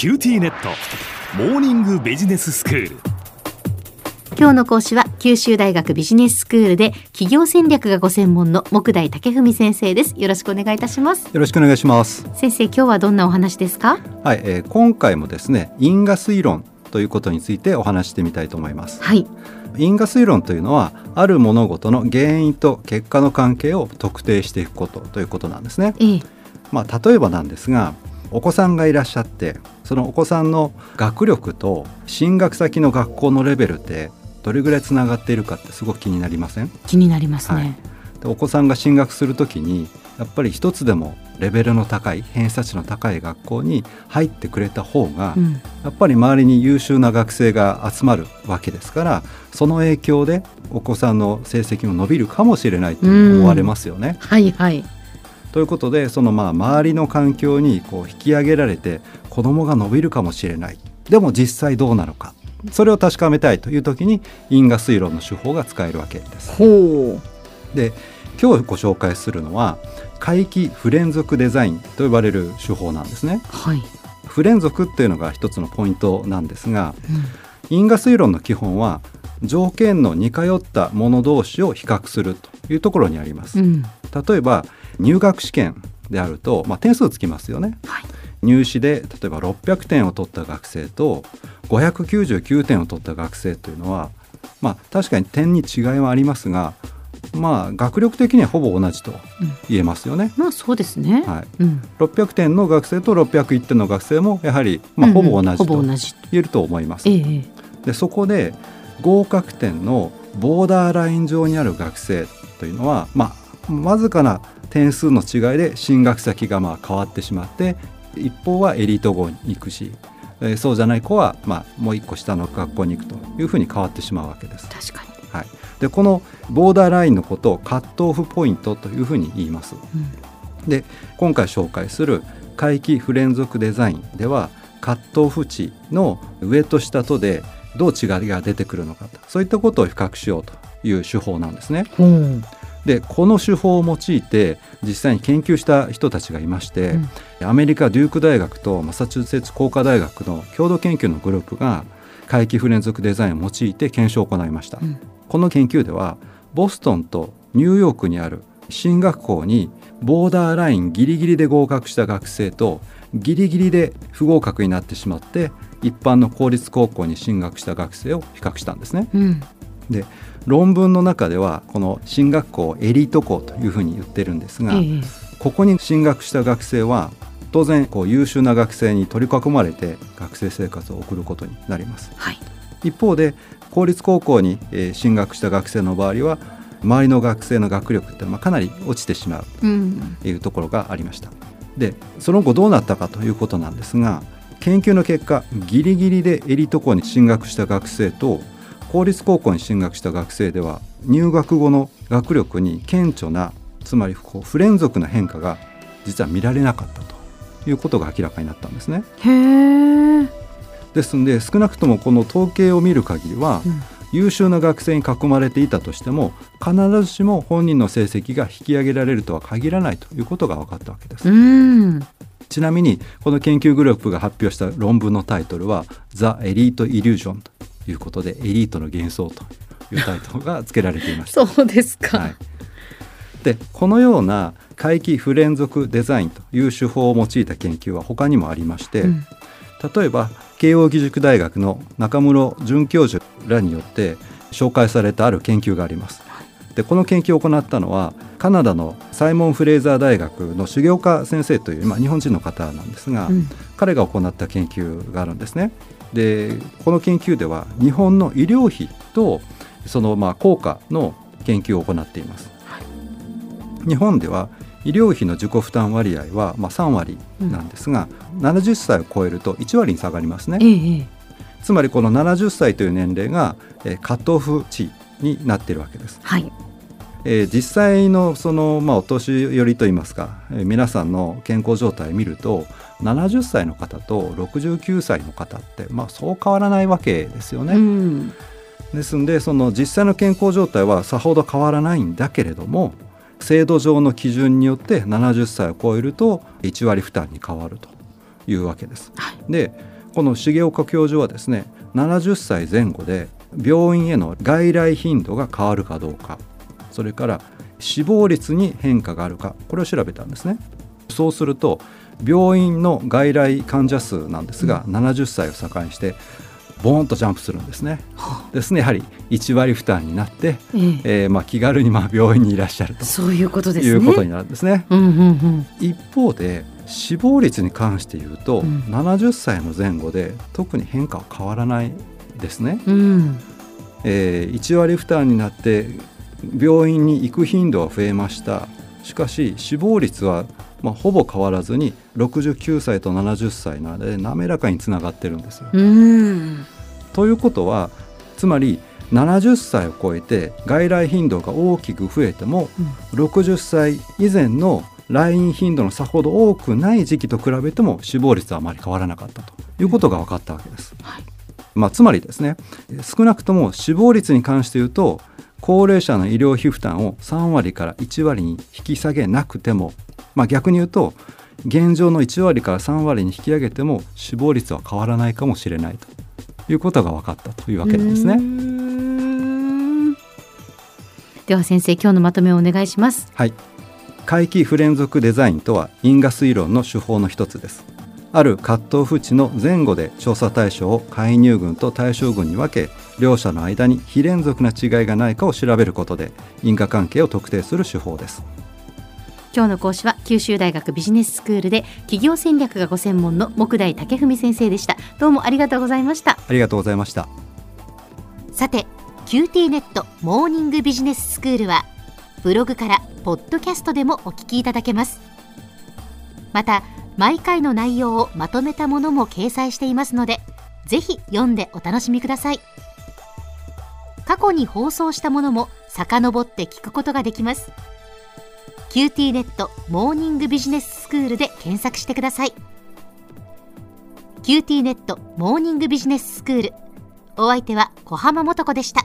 QTnet。モーニングビジネススクール。今日の講師は九州大学ビジネススクールで企業戦略がご専門の目代武史先生です。よろしくお願いいたします。よろしくお願いします。先生今日はどんなお話ですか？はい、えー、今回もですね因果推論ということについてお話してみたいと思います。はい。因果推論というのはある物事の原因と結果の関係を特定していくことということなんですね、ええ、まあ例えばなんですがお子さんがいらっしゃってそのお子さんの学力と進学先の学校のレベルってどれぐらいつながっているかってすごく気になりません？気になりますね、はい、でお子さんが進学するときにやっぱり一つでもレベルの高い偏差値の高い学校に入ってくれた方が、うん、やっぱり周りに優秀な学生が集まるわけですからその影響でお子さんの成績も伸びるかもしれないと思われますよね。はいはいということでそのまあ周りの環境にこう引き上げられて子どもが伸びるかもしれないでも実際どうなのかそれを確かめたいという時に因果推論の手法が使えるわけです。で今日ご紹介するのは回帰不連続デザインと呼ばれる手法なんですね。はい、不連続っていうのが一つのポイントなんですが、うん、因果推論の基本は条件の似通ったもの同士を比較するというところにあります。うん、例えば入学試験であると、まあ、点数つきますよね、はい、入試で例えば600点を取った学生と599点を取った学生というのは、まあ、確かに点に違いはありますがまあ学力的にはほぼ同じと言えますよね。うん、まあそうですね。はい。うん、600点の学生と601点の学生もやはりまあほぼ同じと言えると思います。ええ、でそこで合格点のボーダーライン上にある学生というのはまあわずかな点数の違いで進学先がまあ変わってしまって一方はエリート校に行くし、えー、そうじゃない子はまあもう一個下の学校に行くというふうに変わってしまうわけです。確かにはい、でこのボーダーラインのことをカットオフポイントというふうに言います。うん、で今回紹介する回帰不連続デザインではカットオフ値の上と下とでどう違いが出てくるのかとそういったことを比較しようという手法なんですね。うんでこの手法を用いて実際に研究した人たちがいまして、うん、アメリカデューク大学とマサチューセッツ工科大学の共同研究のグループが回帰不連続デザインを用いて検証を行いました、うん、この研究ではボストンとニューヨークにある進学校にボーダーラインギリギリで合格した学生とギリギリで不合格になってしまって一般の公立高校に進学した学生を比較したんですね。うん、で論文の中ではこの進学校エリート校というふうに言ってるんですが、ええ、ここに進学した学生は当然こう優秀な学生に取り囲まれて学生生活を送ることになります。はい、一方で公立高校に進学した学生の場合は周りの学生の学力ってまあかなり落ちてしまうというところがありました。うん、でその後どうなったかということなんですが研究の結果ギリギリでエリート校に進学した学生と公立高校に進学した学生では入学後の学力に顕著なつまりこう不連続な変化が実は見られなかったということが明らかになったんですね。ですので少なくともこの統計を見る限りは、うん、優秀な学生に囲まれていたとしても必ずしも本人の成績が引き上げられるとは限らないということが分かったわけです。ちなみにこの研究グループが発表した論文のタイトルは「ザ・エリート・イリュージョン」いうことでエリートの幻想というタイトルが付けられていました。そうですか、はい、でこのような回帰不連続デザインという手法を用いた研究は他にもありまして、うん、例えば慶應義塾大学の中室准教授らによって紹介されたある研究があります。でこの研究を行ったのはカナダのサイモン・フレーザー大学の重岡先生という、まあ、日本人の方なんですが、うん、彼が行った研究があるんですね。でこの研究では日本の医療費とそのまあ効果の研究を行っています。はい、日本では医療費の自己負担割合はまあ3割なんですが、うん、70歳を超えると1割に下がりますね。ええ、つまりこの70歳という年齢が、えカットオフ値になっているわけです。はいえー、実際のその、まあ、お年寄りといいますか、えー、皆さんの健康状態を見ると70歳の方と69歳の方って、まあ、そう変わらないわけですよね。うん、ですんでその実際の健康状態はさほど変わらないんだけれども制度上の基準によって70歳を超えると1割負担に変わるというわけです。はい、でこの重岡教授はですね70歳前後で病院への外来頻度が変わるかどうかそれから死亡率に変化があるかこれを調べたんですね。そうすると病院の外来患者数なんですが、うん、70歳を境にしてボーンとジャンプするんですね。ですねやはり1割負担になって、えええー、まあ、気軽にまあ病院にいらっしゃるとそういうことです、ね、いうことになるんですね。うんうんうん、一方で死亡率に関して言うと、うん、70歳の前後で特に変化は変わらないですね。うん、えー、1割負担になって病院に行く頻度は増えました。しかし死亡率はまあ、ほぼ変わらずに69歳と70歳なので滑らかにつながってるんですよ。ということはつまり70歳を超えて外来頻度が大きく増えても、うん、60歳以前の来院頻度のさほど多くない時期と比べても死亡率はあまり変わらなかったと。いうことが分かったわけです。はい。まあ、つまりですね少なくとも死亡率に関して言うと高齢者の医療費負担を3割から1割に引き下げなくてもまあ、逆に言うと現状の1割から3割に引き上げても死亡率は変わらないかもしれないということが分かったというわけなんですね。では先生今日のまとめをお願いします。はい回帰不連続デザインとは因果推論の手法の一つですある葛藤符値の前後で調査対象を介入群と対象群に分け両者の間に非連続な違いがないかを調べることで因果関係を特定する手法です。今日の講師は九州大学ビジネススクールで企業戦略がご専門の木大武文先生でした。どうもありがとうございました。ありがとうございました。さて QT ネットモーニングビジネススクールはブログからポッドキャストでもお聞きいただけます。また毎回の内容をまとめたものも掲載していますのでぜひ読んでお楽しみください過去に放送したものも遡って聞くことができます。QT ネットモーニングビジネススクールで検索してください。QT ネットモーニングビジネススクール。お相手は小浜もとこでした。